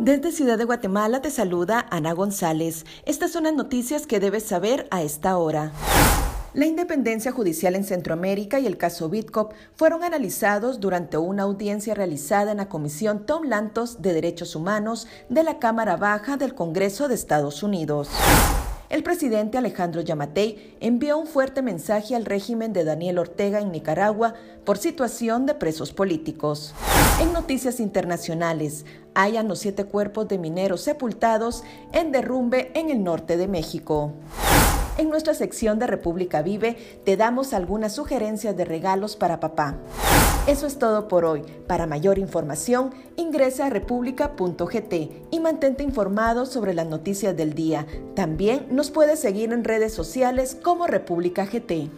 Desde Ciudad de Guatemala te saluda Ana González. Estas son las noticias que debes saber a esta hora. La independencia judicial en Centroamérica y el caso Bitcop fueron analizados durante una audiencia realizada en la Comisión Tom Lantos de Derechos Humanos de la Cámara Baja del Congreso de Estados Unidos. El presidente Alejandro Yamatei envió un fuerte mensaje al régimen de Daniel Ortega en Nicaragua por situación de presos políticos. En noticias internacionales, hayan los siete cuerpos de mineros sepultados en derrumbe en el norte de México. En nuestra sección de República Vive te damos algunas sugerencias de regalos para papá. Eso es todo por hoy. Para mayor información, ingresa a república.gt y mantente informado sobre las noticias del día. También nos puedes seguir en redes sociales como República GT.